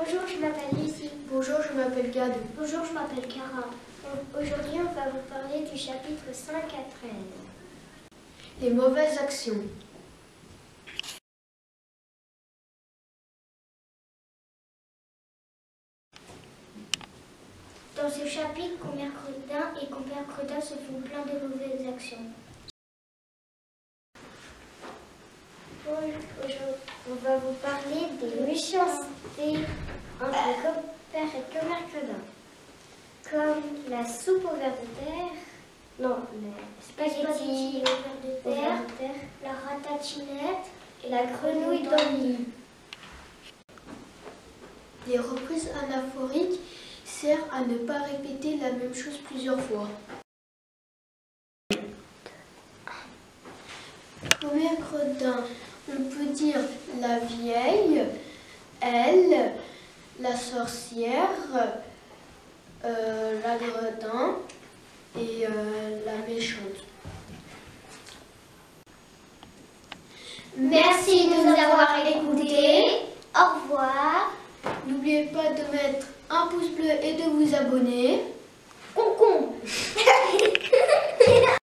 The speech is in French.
Bonjour, je m'appelle Lucie. Bonjour, je m'appelle Gad. Bonjour, je m'appelle Cara. Aujourd'hui, on va vous parler du chapitre 5 à 13. Les mauvaises actions. Dans ce chapitre, Compère Credin et Compère Credin se font plein de mauvaises actions. Aujourd'hui, on va vous parler des méchancetés entre Compère et Compère Credin. Comme la soupe au verre de terre, non, les spaghettis au verre de terre, la ratatinette et la grenouille dans le lit. Les reprises anaphoriques servent à ne pas répéter la même chose plusieurs fois. Gredin, on peut dire la vieille, elle, la sorcière, euh, la gredin et euh, la méchante. Merci de nous avoir écoutés. Au revoir. N'oubliez pas de mettre un pouce bleu et de vous abonner.